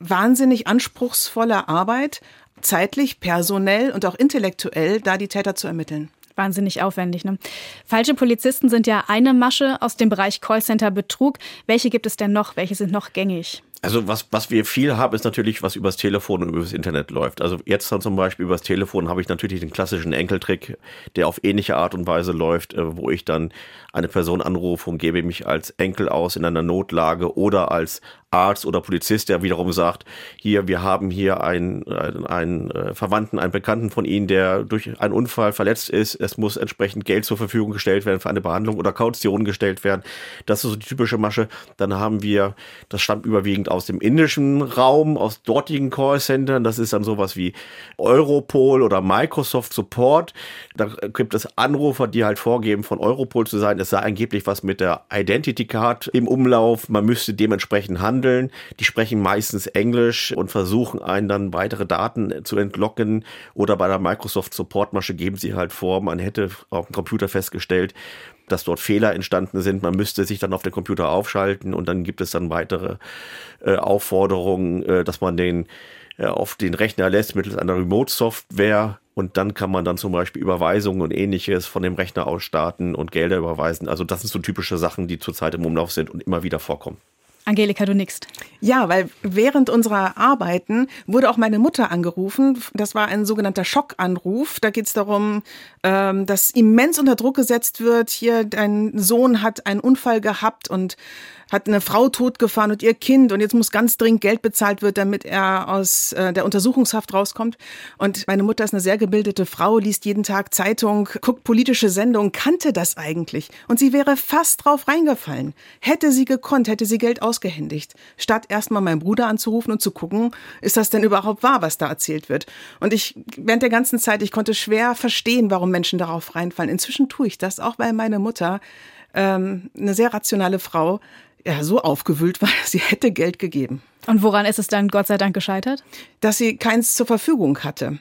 wahnsinnig anspruchsvolle Arbeit, zeitlich, personell und auch intellektuell, da die Täter zu ermitteln. Wahnsinnig aufwendig. Ne? Falsche Polizisten sind ja eine Masche aus dem Bereich Callcenter Betrug. Welche gibt es denn noch? Welche sind noch gängig? Also was, was wir viel haben, ist natürlich, was übers Telefon und übers Internet läuft. Also jetzt dann zum Beispiel übers Telefon habe ich natürlich den klassischen Enkeltrick, der auf ähnliche Art und Weise läuft, äh, wo ich dann eine Person anrufe und gebe mich als Enkel aus in einer Notlage oder als Arzt oder Polizist, der wiederum sagt, hier, wir haben hier einen, einen, einen äh, Verwandten, einen Bekannten von Ihnen, der durch einen Unfall verletzt ist. Es muss entsprechend Geld zur Verfügung gestellt werden für eine Behandlung oder Kaution gestellt werden. Das ist so die typische Masche. Dann haben wir, das stammt überwiegend aus dem indischen Raum, aus dortigen Callcentern. Das ist dann sowas wie Europol oder Microsoft Support. Da gibt es Anrufer, die halt vorgeben, von Europol zu sein. Es sei angeblich was mit der Identity Card im Umlauf. Man müsste dementsprechend handeln. Die sprechen meistens Englisch und versuchen einen dann weitere Daten zu entlocken. Oder bei der Microsoft Support Masche geben sie halt vor, man hätte auf dem Computer festgestellt, dass dort Fehler entstanden sind. Man müsste sich dann auf den Computer aufschalten und dann gibt es dann weitere äh, Aufforderungen, äh, dass man den äh, auf den Rechner lässt mittels einer Remote-Software und dann kann man dann zum Beispiel Überweisungen und ähnliches von dem Rechner aus starten und Gelder überweisen. Also das sind so typische Sachen, die zurzeit im Umlauf sind und immer wieder vorkommen. Angelika, du nickst. Ja, weil während unserer Arbeiten wurde auch meine Mutter angerufen. Das war ein sogenannter Schockanruf. Da geht es darum, ähm, dass immens unter Druck gesetzt wird. Hier, dein Sohn hat einen Unfall gehabt und hat eine Frau totgefahren und ihr Kind und jetzt muss ganz dringend Geld bezahlt wird, damit er aus äh, der Untersuchungshaft rauskommt. Und meine Mutter ist eine sehr gebildete Frau, liest jeden Tag Zeitung, guckt politische Sendungen, kannte das eigentlich. Und sie wäre fast drauf reingefallen. Hätte sie gekonnt, hätte sie Geld ausgehändigt, statt erstmal meinen Bruder anzurufen und zu gucken, ist das denn überhaupt wahr, was da erzählt wird. Und ich, während der ganzen Zeit, ich konnte schwer verstehen, warum Menschen darauf reinfallen. Inzwischen tue ich das, auch weil meine Mutter ähm, eine sehr rationale Frau ja, so aufgewühlt war, *laughs* sie hätte Geld gegeben. Und woran ist es dann Gott sei Dank gescheitert? Dass sie keins zur Verfügung hatte.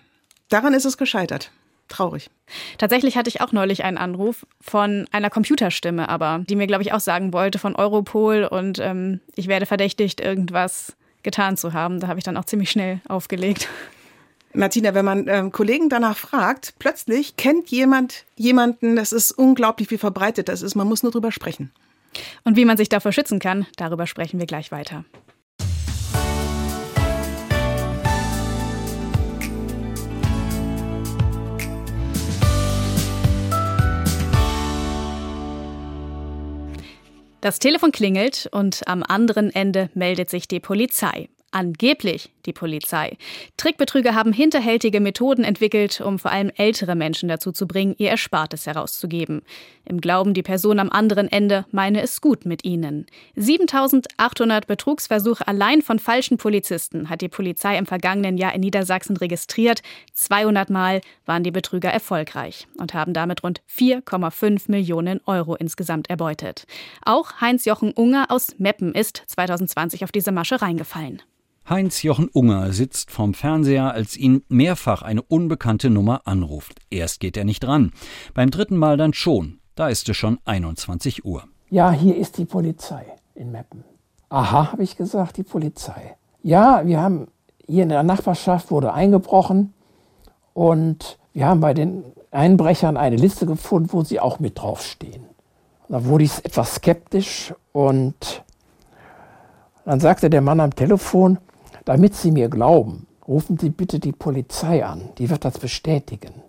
Daran ist es gescheitert. Traurig. Tatsächlich hatte ich auch neulich einen Anruf von einer Computerstimme, aber die mir, glaube ich, auch sagen wollte von Europol und ähm, ich werde verdächtigt, irgendwas getan zu haben. Da habe ich dann auch ziemlich schnell aufgelegt. Martina, wenn man ähm, Kollegen danach fragt, plötzlich kennt jemand jemanden, das ist unglaublich, wie verbreitet das ist. Man muss nur drüber sprechen. Und wie man sich davor schützen kann, darüber sprechen wir gleich weiter. Das Telefon klingelt und am anderen Ende meldet sich die Polizei. Angeblich die Polizei. Trickbetrüger haben hinterhältige Methoden entwickelt, um vor allem ältere Menschen dazu zu bringen, ihr Erspartes herauszugeben. Im Glauben, die Person am anderen Ende meine es gut mit ihnen. 7800 Betrugsversuche allein von falschen Polizisten hat die Polizei im vergangenen Jahr in Niedersachsen registriert. 200 Mal waren die Betrüger erfolgreich und haben damit rund 4,5 Millionen Euro insgesamt erbeutet. Auch Heinz-Jochen Unger aus Meppen ist 2020 auf diese Masche reingefallen. Heinz-Jochen Unger sitzt vorm Fernseher, als ihn mehrfach eine unbekannte Nummer anruft. Erst geht er nicht ran. Beim dritten Mal dann schon. Da ist es schon 21 Uhr. Ja, hier ist die Polizei in Meppen. Aha, habe ich gesagt, die Polizei. Ja, wir haben hier in der Nachbarschaft wurde eingebrochen und wir haben bei den Einbrechern eine Liste gefunden, wo sie auch mit draufstehen. Da wurde ich etwas skeptisch und dann sagte der Mann am Telefon, damit Sie mir glauben, rufen Sie bitte die Polizei an. Die wird das bestätigen,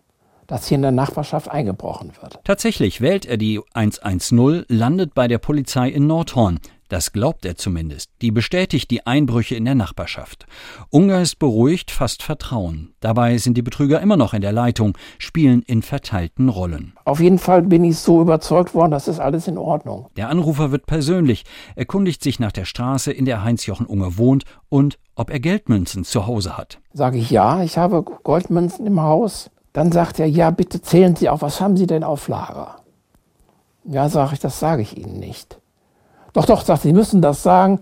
dass hier in der Nachbarschaft eingebrochen wird. Tatsächlich wählt er die 110, landet bei der Polizei in Nordhorn. Das glaubt er zumindest. Die bestätigt die Einbrüche in der Nachbarschaft. Unger ist beruhigt, fast Vertrauen. Dabei sind die Betrüger immer noch in der Leitung, spielen in verteilten Rollen. Auf jeden Fall bin ich so überzeugt worden, das ist alles in Ordnung. Der Anrufer wird persönlich, erkundigt sich nach der Straße, in der Heinz-Jochen Unger wohnt und ob er Geldmünzen zu Hause hat. Sage ich ja, ich habe Goldmünzen im Haus. Dann sagt er, ja, bitte zählen Sie auf, was haben Sie denn auf Lager? Ja, sage ich, das sage ich Ihnen nicht. Doch, doch, sagt, Sie müssen das sagen.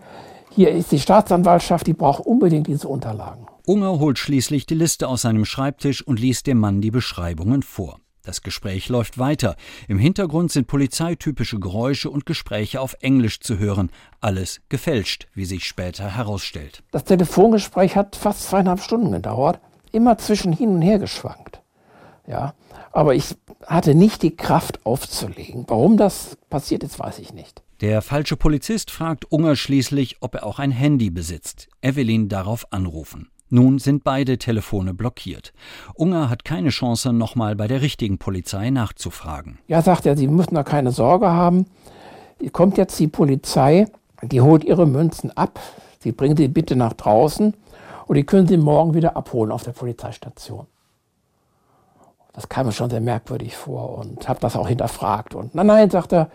Hier ist die Staatsanwaltschaft, die braucht unbedingt diese Unterlagen. Unger holt schließlich die Liste aus seinem Schreibtisch und liest dem Mann die Beschreibungen vor. Das Gespräch läuft weiter. Im Hintergrund sind polizeitypische Geräusche und Gespräche auf Englisch zu hören. Alles gefälscht, wie sich später herausstellt. Das Telefongespräch hat fast zweieinhalb Stunden gedauert, immer zwischen hin und her geschwankt. Ja, aber ich hatte nicht die Kraft aufzulegen. Warum das passiert ist, weiß ich nicht. Der falsche Polizist fragt Unger schließlich, ob er auch ein Handy besitzt. Ihn darauf anrufen. Nun sind beide Telefone blockiert. Unger hat keine Chance, nochmal bei der richtigen Polizei nachzufragen. Ja, sagt er, Sie müssen da keine Sorge haben. Kommt jetzt die Polizei, die holt Ihre Münzen ab. Sie bringen sie bitte nach draußen und die können Sie morgen wieder abholen auf der Polizeistation. Das kam mir schon sehr merkwürdig vor und habe das auch hinterfragt. Und nein, nein, sagt er,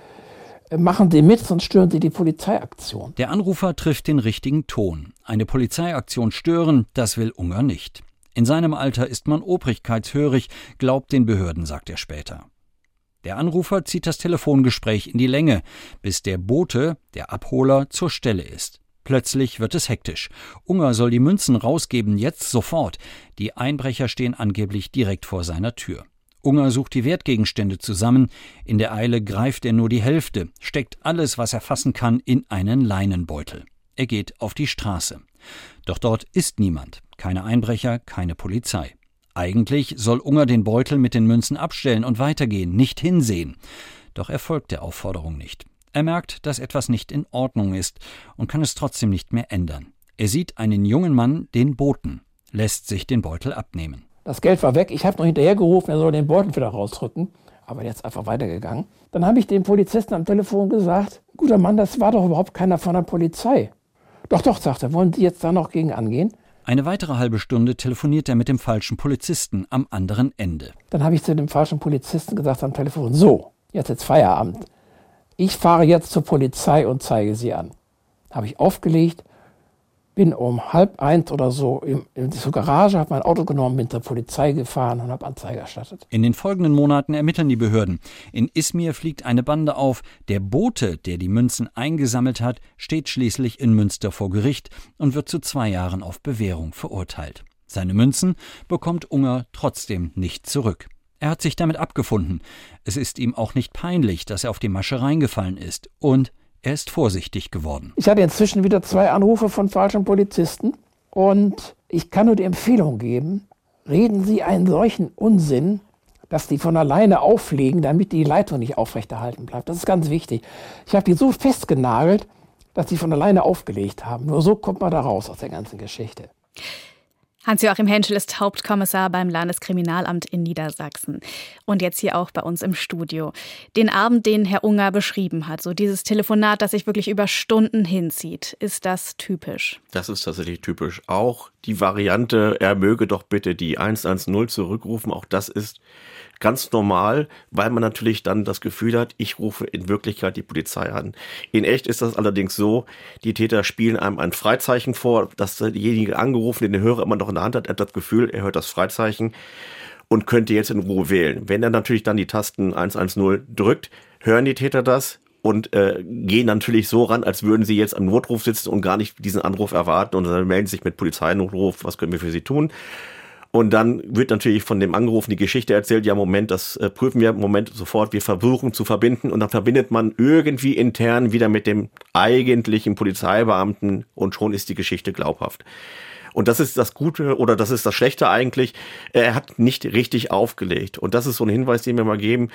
machen Sie mit, sonst stören Sie die Polizeiaktion. Der Anrufer trifft den richtigen Ton. Eine Polizeiaktion stören, das will Unger nicht. In seinem Alter ist man obrigkeitshörig, glaubt den Behörden, sagt er später. Der Anrufer zieht das Telefongespräch in die Länge, bis der Bote, der Abholer, zur Stelle ist. Plötzlich wird es hektisch. Unger soll die Münzen rausgeben, jetzt sofort. Die Einbrecher stehen angeblich direkt vor seiner Tür. Unger sucht die Wertgegenstände zusammen. In der Eile greift er nur die Hälfte, steckt alles, was er fassen kann, in einen Leinenbeutel. Er geht auf die Straße. Doch dort ist niemand. Keine Einbrecher, keine Polizei. Eigentlich soll Unger den Beutel mit den Münzen abstellen und weitergehen, nicht hinsehen. Doch er folgt der Aufforderung nicht. Er merkt, dass etwas nicht in Ordnung ist und kann es trotzdem nicht mehr ändern. Er sieht einen jungen Mann, den Boten, lässt sich den Beutel abnehmen. Das Geld war weg. Ich habe noch hinterhergerufen, er soll den Beutel wieder rausrücken. Aber jetzt einfach weitergegangen. Dann habe ich dem Polizisten am Telefon gesagt, guter Mann, das war doch überhaupt keiner von der Polizei. Doch, doch, sagt er, wollen Sie jetzt da noch gegen angehen? Eine weitere halbe Stunde telefoniert er mit dem falschen Polizisten am anderen Ende. Dann habe ich zu dem falschen Polizisten gesagt am Telefon, so, jetzt ist Feierabend. Ich fahre jetzt zur Polizei und zeige sie an. Habe ich aufgelegt bin um halb eins oder so in, in zur Garage, habe mein Auto genommen, bin zur Polizei gefahren und habe Anzeige erstattet. In den folgenden Monaten ermitteln die Behörden. In Izmir fliegt eine Bande auf. Der Bote, der die Münzen eingesammelt hat, steht schließlich in Münster vor Gericht und wird zu zwei Jahren auf Bewährung verurteilt. Seine Münzen bekommt Unger trotzdem nicht zurück. Er hat sich damit abgefunden. Es ist ihm auch nicht peinlich, dass er auf die Masche reingefallen ist. Und er ist vorsichtig geworden. Ich hatte inzwischen wieder zwei Anrufe von falschen Polizisten und ich kann nur die Empfehlung geben, reden Sie einen solchen Unsinn, dass die von alleine auflegen, damit die Leitung nicht aufrechterhalten bleibt. Das ist ganz wichtig. Ich habe die so festgenagelt, dass die von alleine aufgelegt haben. Nur so kommt man da raus aus der ganzen Geschichte. Hans-Joachim Henschel ist Hauptkommissar beim Landeskriminalamt in Niedersachsen. Und jetzt hier auch bei uns im Studio. Den Abend, den Herr Unger beschrieben hat, so dieses Telefonat, das sich wirklich über Stunden hinzieht, ist das typisch? Das ist tatsächlich typisch. Auch die Variante, er möge doch bitte die 110 zurückrufen, auch das ist ganz normal, weil man natürlich dann das Gefühl hat, ich rufe in Wirklichkeit die Polizei an. In echt ist das allerdings so, die Täter spielen einem ein Freizeichen vor, dass derjenige angerufen, den der Hörer immer noch in der Hand hat, hat das Gefühl, er hört das Freizeichen und könnte jetzt in Ruhe wählen. Wenn er natürlich dann die Tasten 110 drückt, hören die Täter das, und äh, gehen natürlich so ran, als würden sie jetzt am Notruf sitzen und gar nicht diesen Anruf erwarten und dann melden sich mit Polizeinotruf, was können wir für sie tun? Und dann wird natürlich von dem Angerufen die Geschichte erzählt, ja Moment, das äh, prüfen wir Moment sofort, wir versuchen zu verbinden und dann verbindet man irgendwie intern wieder mit dem eigentlichen Polizeibeamten und schon ist die Geschichte glaubhaft. Und das ist das Gute oder das ist das Schlechte eigentlich. Er hat nicht richtig aufgelegt. Und das ist so ein Hinweis, den wir mal geben.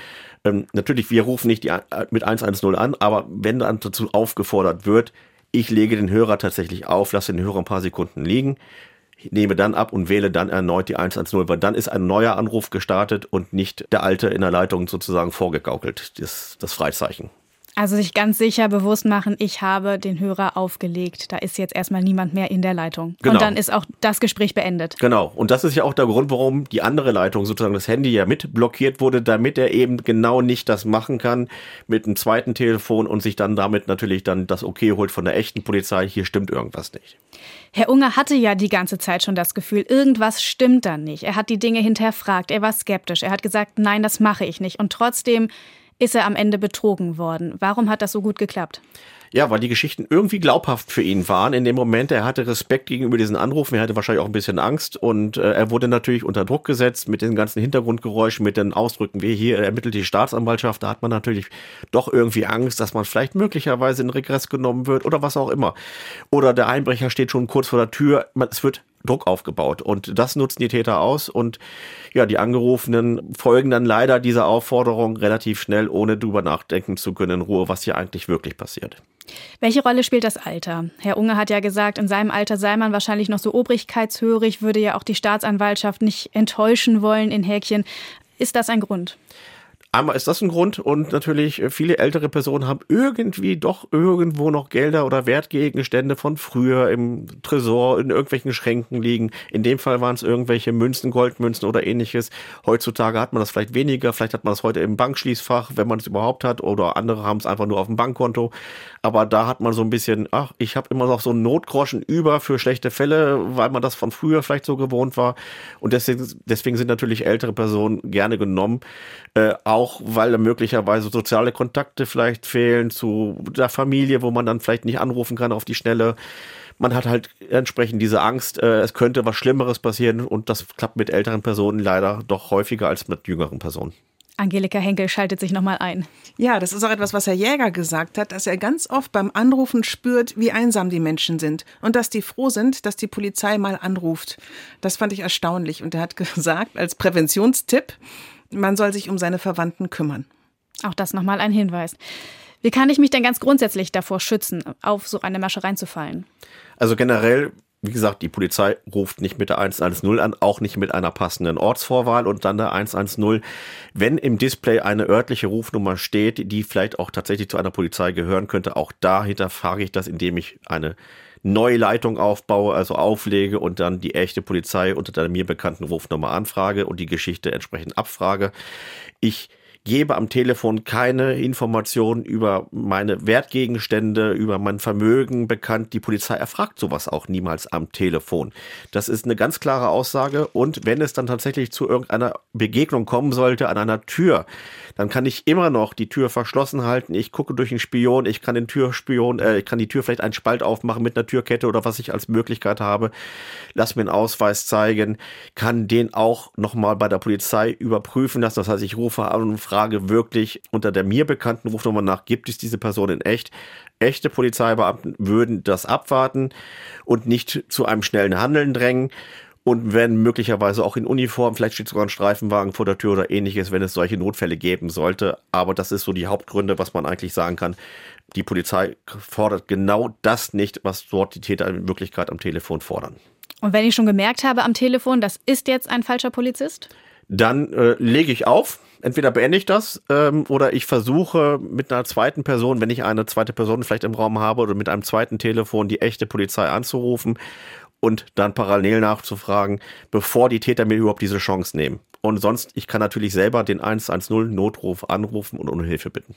Ähm, natürlich, wir rufen nicht die, äh, mit 110 an, aber wenn dann dazu aufgefordert wird, ich lege den Hörer tatsächlich auf, lasse den Hörer ein paar Sekunden liegen, nehme dann ab und wähle dann erneut die 110, weil dann ist ein neuer Anruf gestartet und nicht der alte in der Leitung sozusagen vorgegaukelt, das, das Freizeichen. Also sich ganz sicher bewusst machen, ich habe den Hörer aufgelegt. Da ist jetzt erstmal niemand mehr in der Leitung. Genau. Und dann ist auch das Gespräch beendet. Genau. Und das ist ja auch der Grund, warum die andere Leitung, sozusagen das Handy ja mit blockiert wurde, damit er eben genau nicht das machen kann mit einem zweiten Telefon und sich dann damit natürlich dann das Okay holt von der echten Polizei. Hier stimmt irgendwas nicht. Herr Unger hatte ja die ganze Zeit schon das Gefühl, irgendwas stimmt da nicht. Er hat die Dinge hinterfragt, er war skeptisch, er hat gesagt, nein, das mache ich nicht. Und trotzdem ist er am Ende betrogen worden. Warum hat das so gut geklappt? Ja, weil die Geschichten irgendwie glaubhaft für ihn waren. In dem Moment, er hatte Respekt gegenüber diesen Anrufen, er hatte wahrscheinlich auch ein bisschen Angst und äh, er wurde natürlich unter Druck gesetzt mit den ganzen Hintergrundgeräuschen, mit den Ausdrücken, wie hier ermittelt die Staatsanwaltschaft. Da hat man natürlich doch irgendwie Angst, dass man vielleicht möglicherweise in Regress genommen wird oder was auch immer. Oder der Einbrecher steht schon kurz vor der Tür. Es wird Druck aufgebaut. Und das nutzen die Täter aus und ja, die Angerufenen folgen dann leider dieser Aufforderung relativ schnell, ohne drüber nachdenken zu können in Ruhe, was hier eigentlich wirklich passiert. Welche Rolle spielt das Alter? Herr Unge hat ja gesagt, in seinem Alter sei man wahrscheinlich noch so obrigkeitshörig, würde ja auch die Staatsanwaltschaft nicht enttäuschen wollen in Häkchen. Ist das ein Grund? Einmal ist das ein Grund und natürlich äh, viele ältere Personen haben irgendwie doch irgendwo noch Gelder oder Wertgegenstände von früher im Tresor, in irgendwelchen Schränken liegen. In dem Fall waren es irgendwelche Münzen, Goldmünzen oder ähnliches. Heutzutage hat man das vielleicht weniger, vielleicht hat man das heute im Bankschließfach, wenn man es überhaupt hat, oder andere haben es einfach nur auf dem Bankkonto. Aber da hat man so ein bisschen, ach, ich habe immer noch so einen Notgroschen über für schlechte Fälle, weil man das von früher vielleicht so gewohnt war. Und deswegen, deswegen sind natürlich ältere Personen gerne genommen. Äh, weil möglicherweise soziale Kontakte vielleicht fehlen zu der Familie, wo man dann vielleicht nicht anrufen kann auf die Schnelle. Man hat halt entsprechend diese Angst, äh, es könnte was Schlimmeres passieren und das klappt mit älteren Personen leider doch häufiger als mit jüngeren Personen. Angelika Henkel schaltet sich nochmal ein. Ja, das ist auch etwas, was Herr Jäger gesagt hat, dass er ganz oft beim Anrufen spürt, wie einsam die Menschen sind und dass die froh sind, dass die Polizei mal anruft. Das fand ich erstaunlich. Und er hat *laughs* gesagt, als Präventionstipp, man soll sich um seine Verwandten kümmern. Auch das nochmal ein Hinweis. Wie kann ich mich denn ganz grundsätzlich davor schützen, auf so eine Masche reinzufallen? Also generell, wie gesagt, die Polizei ruft nicht mit der 110 an, auch nicht mit einer passenden Ortsvorwahl und dann der 110. Wenn im Display eine örtliche Rufnummer steht, die vielleicht auch tatsächlich zu einer Polizei gehören könnte, auch dahinter frage ich das, indem ich eine neue Leitung aufbaue, also auflege und dann die echte Polizei unter der mir bekannten Rufnummer anfrage und die Geschichte entsprechend abfrage. Ich gebe am Telefon keine Informationen über meine Wertgegenstände, über mein Vermögen bekannt. Die Polizei erfragt sowas auch niemals am Telefon. Das ist eine ganz klare Aussage. Und wenn es dann tatsächlich zu irgendeiner Begegnung kommen sollte an einer Tür, dann kann ich immer noch die Tür verschlossen halten. Ich gucke durch den Spion, ich kann den Türspion, äh, ich kann die Tür vielleicht einen Spalt aufmachen mit einer Türkette oder was ich als Möglichkeit habe. Lass mir einen Ausweis zeigen, kann den auch nochmal bei der Polizei überprüfen lassen. Das heißt, ich rufe an und frage wirklich unter der mir bekannten Rufnummer nach, gibt es diese Person in echt? Echte Polizeibeamten würden das abwarten und nicht zu einem schnellen Handeln drängen. Und wenn möglicherweise auch in Uniform, vielleicht steht sogar ein Streifenwagen vor der Tür oder ähnliches, wenn es solche Notfälle geben sollte. Aber das ist so die Hauptgründe, was man eigentlich sagen kann. Die Polizei fordert genau das nicht, was dort die Täter in Wirklichkeit am Telefon fordern. Und wenn ich schon gemerkt habe am Telefon, das ist jetzt ein falscher Polizist? Dann äh, lege ich auf. Entweder beende ich das ähm, oder ich versuche mit einer zweiten Person, wenn ich eine zweite Person vielleicht im Raum habe oder mit einem zweiten Telefon die echte Polizei anzurufen und dann parallel nachzufragen, bevor die Täter mir überhaupt diese Chance nehmen. Und sonst, ich kann natürlich selber den 110 Notruf anrufen und um Hilfe bitten.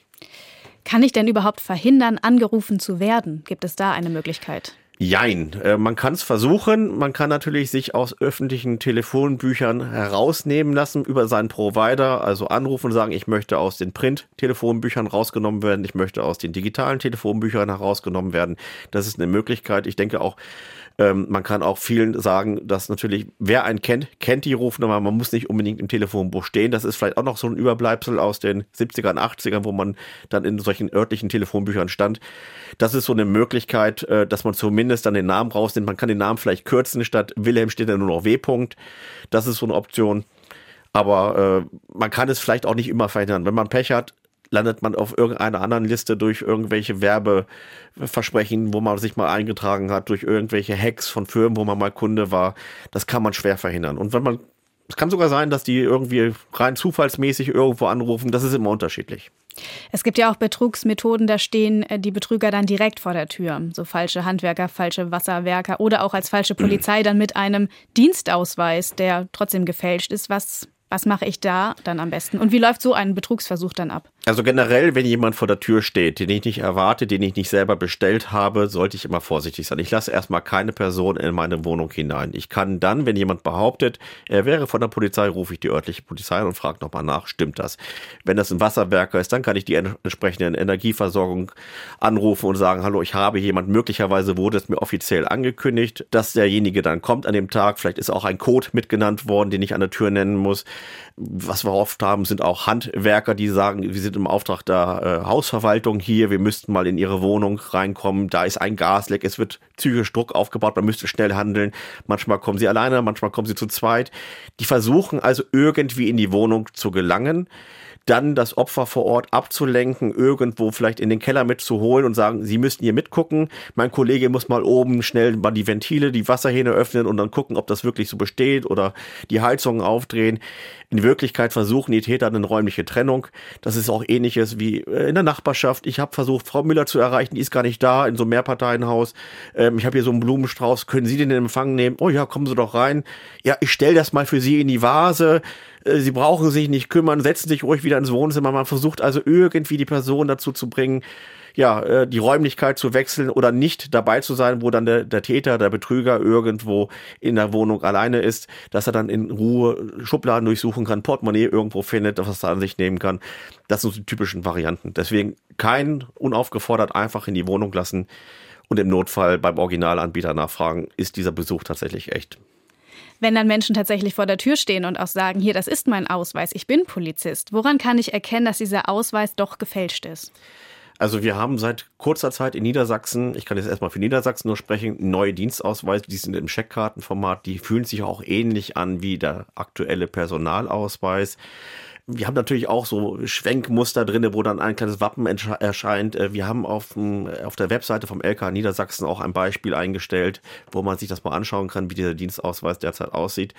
Kann ich denn überhaupt verhindern, angerufen zu werden? Gibt es da eine Möglichkeit? Jein, äh, man kann es versuchen. Man kann natürlich sich aus öffentlichen Telefonbüchern herausnehmen lassen über seinen Provider, also anrufen und sagen, ich möchte aus den Print-Telefonbüchern rausgenommen werden, ich möchte aus den digitalen Telefonbüchern herausgenommen werden. Das ist eine Möglichkeit. Ich denke auch, ähm, man kann auch vielen sagen, dass natürlich, wer einen kennt, kennt die Rufnummer. Man muss nicht unbedingt im Telefonbuch stehen. Das ist vielleicht auch noch so ein Überbleibsel aus den 70ern, 80ern, wo man dann in solchen örtlichen Telefonbüchern stand. Das ist so eine Möglichkeit, äh, dass man zumindest dann den Namen rausnimmt. Man kann den Namen vielleicht kürzen, statt Wilhelm steht dann nur noch W. -Punkt. Das ist so eine Option. Aber äh, man kann es vielleicht auch nicht immer verhindern. Wenn man Pech hat, landet man auf irgendeiner anderen Liste durch irgendwelche Werbeversprechen, wo man sich mal eingetragen hat, durch irgendwelche Hacks von Firmen, wo man mal Kunde war. Das kann man schwer verhindern. Und wenn man, es kann sogar sein, dass die irgendwie rein zufallsmäßig irgendwo anrufen. Das ist immer unterschiedlich. Es gibt ja auch Betrugsmethoden, da stehen äh, die Betrüger dann direkt vor der Tür. So falsche Handwerker, falsche Wasserwerker oder auch als falsche Polizei dann mit einem Dienstausweis, der trotzdem gefälscht ist. Was was mache ich da dann am besten? Und wie läuft so ein Betrugsversuch dann ab? Also generell, wenn jemand vor der Tür steht, den ich nicht erwarte, den ich nicht selber bestellt habe, sollte ich immer vorsichtig sein. Ich lasse erstmal keine Person in meine Wohnung hinein. Ich kann dann, wenn jemand behauptet, er wäre von der Polizei, rufe ich die örtliche Polizei und frage nochmal nach, stimmt das? Wenn das ein Wasserwerker ist, dann kann ich die entsprechende Energieversorgung anrufen und sagen, hallo, ich habe jemand, möglicherweise wurde es mir offiziell angekündigt, dass derjenige dann kommt an dem Tag. Vielleicht ist auch ein Code mitgenannt worden, den ich an der Tür nennen muss Was wir oft haben, sind auch Handwerker, die sagen, wir sind im Auftrag der äh, Hausverwaltung hier, wir müssten mal in ihre Wohnung reinkommen, da ist ein Gasleck, es wird psychisch Druck aufgebaut, man müsste schnell handeln. Manchmal kommen sie alleine, manchmal kommen sie zu zweit. Die versuchen also irgendwie in die Wohnung zu gelangen dann das Opfer vor Ort abzulenken, irgendwo vielleicht in den Keller mitzuholen und sagen, Sie müssten hier mitgucken. Mein Kollege muss mal oben schnell mal die Ventile, die Wasserhähne öffnen und dann gucken, ob das wirklich so besteht oder die Heizungen aufdrehen. In Wirklichkeit versuchen die Täter eine räumliche Trennung. Das ist auch ähnliches wie äh, in der Nachbarschaft. Ich habe versucht, Frau Müller zu erreichen, die ist gar nicht da, in so einem Mehrparteienhaus. Ähm, ich habe hier so einen Blumenstrauß, können Sie den in Empfang nehmen? Oh ja, kommen Sie doch rein. Ja, ich stelle das mal für Sie in die Vase. Äh, Sie brauchen sich nicht kümmern, setzen sich ruhig wieder ins Wohnzimmer. Man versucht also irgendwie die Person dazu zu bringen, ja, äh, die Räumlichkeit zu wechseln oder nicht dabei zu sein, wo dann der, der Täter, der Betrüger irgendwo in der Wohnung alleine ist, dass er dann in Ruhe Schubladen durchsuchen kann, Portemonnaie irgendwo findet, was er an sich nehmen kann. Das sind die typischen Varianten. Deswegen kein unaufgefordert einfach in die Wohnung lassen und im Notfall beim Originalanbieter nachfragen, ist dieser Besuch tatsächlich echt wenn dann Menschen tatsächlich vor der Tür stehen und auch sagen, hier, das ist mein Ausweis, ich bin Polizist, woran kann ich erkennen, dass dieser Ausweis doch gefälscht ist? Also wir haben seit kurzer Zeit in Niedersachsen, ich kann jetzt erstmal für Niedersachsen nur sprechen, neue Dienstausweise, die sind im Scheckkartenformat, die fühlen sich auch ähnlich an wie der aktuelle Personalausweis. Wir haben natürlich auch so Schwenkmuster drinne, wo dann ein kleines Wappen erscheint. Äh, wir haben auf, auf der Webseite vom LK Niedersachsen auch ein Beispiel eingestellt, wo man sich das mal anschauen kann, wie dieser Dienstausweis derzeit aussieht.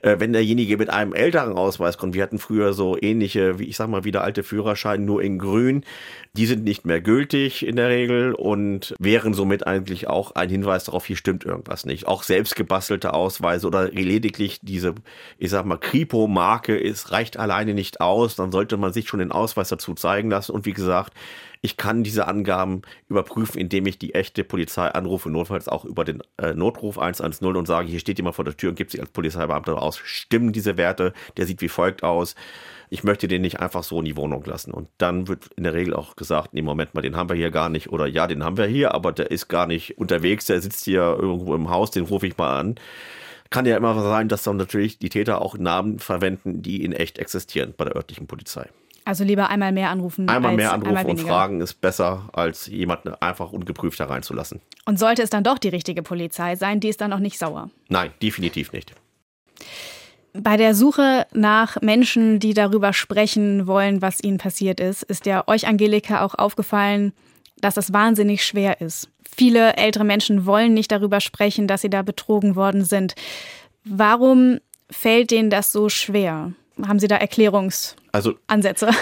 Äh, wenn derjenige mit einem älteren Ausweis kommt, wir hatten früher so ähnliche, wie ich sag mal, wie der alte Führerschein, nur in grün, die sind nicht mehr gültig in der Regel und wären somit eigentlich auch ein Hinweis darauf, hier stimmt irgendwas nicht. Auch selbst gebastelte Ausweise oder lediglich diese, ich sag mal, Kripo-Marke reicht alleine nicht aus. Dann sollte man sich schon den Ausweis dazu zeigen lassen. Und wie gesagt, ich kann diese Angaben überprüfen, indem ich die echte Polizei anrufe, notfalls auch über den äh, Notruf 110 und sage, hier steht jemand vor der Tür und gibt sich als Polizeibeamter aus. Stimmen diese Werte? Der sieht wie folgt aus ich möchte den nicht einfach so in die Wohnung lassen. Und dann wird in der Regel auch gesagt, nee, Moment mal, den haben wir hier gar nicht. Oder ja, den haben wir hier, aber der ist gar nicht unterwegs, der sitzt hier irgendwo im Haus, den rufe ich mal an. Kann ja immer sein, dass dann natürlich die Täter auch Namen verwenden, die in echt existieren bei der örtlichen Polizei. Also lieber einmal mehr anrufen. Einmal mehr anrufen und fragen ist besser, als jemanden einfach ungeprüft hereinzulassen. Und sollte es dann doch die richtige Polizei sein, die ist dann auch nicht sauer? Nein, definitiv nicht. Bei der Suche nach Menschen, die darüber sprechen wollen, was ihnen passiert ist, ist ja euch, Angelika, auch aufgefallen, dass es wahnsinnig schwer ist. Viele ältere Menschen wollen nicht darüber sprechen, dass sie da betrogen worden sind. Warum fällt denen das so schwer? Haben Sie da Erklärungsansätze? Also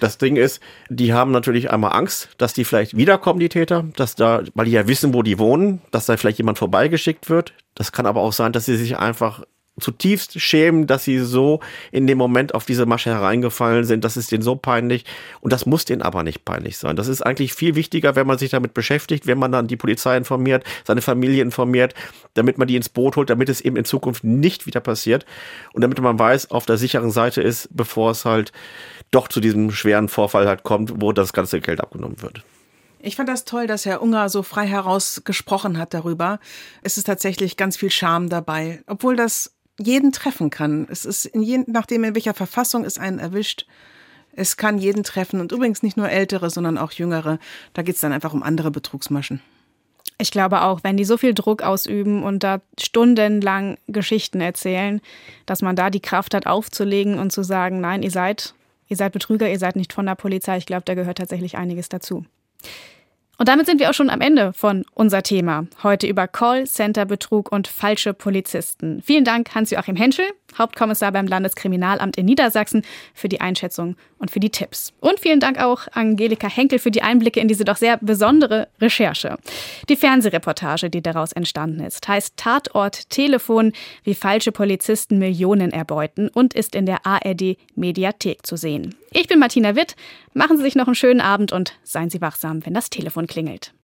das Ding ist, die haben natürlich einmal Angst, dass die vielleicht wiederkommen, die Täter, dass da, weil die ja wissen, wo die wohnen, dass da vielleicht jemand vorbeigeschickt wird. Das kann aber auch sein, dass sie sich einfach zutiefst schämen, dass sie so in dem Moment auf diese Masche hereingefallen sind. Das ist denen so peinlich. Und das muss denen aber nicht peinlich sein. Das ist eigentlich viel wichtiger, wenn man sich damit beschäftigt, wenn man dann die Polizei informiert, seine Familie informiert, damit man die ins Boot holt, damit es eben in Zukunft nicht wieder passiert. Und damit man weiß, auf der sicheren Seite ist, bevor es halt doch zu diesem schweren Vorfall halt kommt, wo das ganze Geld abgenommen wird. Ich fand das toll, dass Herr Unger so frei heraus gesprochen hat darüber. Es ist tatsächlich ganz viel Scham dabei, obwohl das jeden treffen kann. Es ist in je, nachdem in welcher Verfassung es einen erwischt. Es kann jeden treffen und übrigens nicht nur ältere, sondern auch jüngere. Da geht es dann einfach um andere Betrugsmaschen. Ich glaube auch, wenn die so viel Druck ausüben und da stundenlang Geschichten erzählen, dass man da die Kraft hat, aufzulegen und zu sagen, nein, ihr seid, ihr seid Betrüger, ihr seid nicht von der Polizei. Ich glaube, da gehört tatsächlich einiges dazu. Und damit sind wir auch schon am Ende von unser Thema. Heute über Callcenter-Betrug und falsche Polizisten. Vielen Dank, Hans-Joachim Henschel, Hauptkommissar beim Landeskriminalamt in Niedersachsen, für die Einschätzung und für die Tipps. Und vielen Dank auch Angelika Henkel für die Einblicke in diese doch sehr besondere Recherche. Die Fernsehreportage, die daraus entstanden ist, heißt Tatort Telefon, wie falsche Polizisten Millionen erbeuten und ist in der ARD Mediathek zu sehen. Ich bin Martina Witt. Machen Sie sich noch einen schönen Abend und seien Sie wachsam, wenn das Telefon klingelt.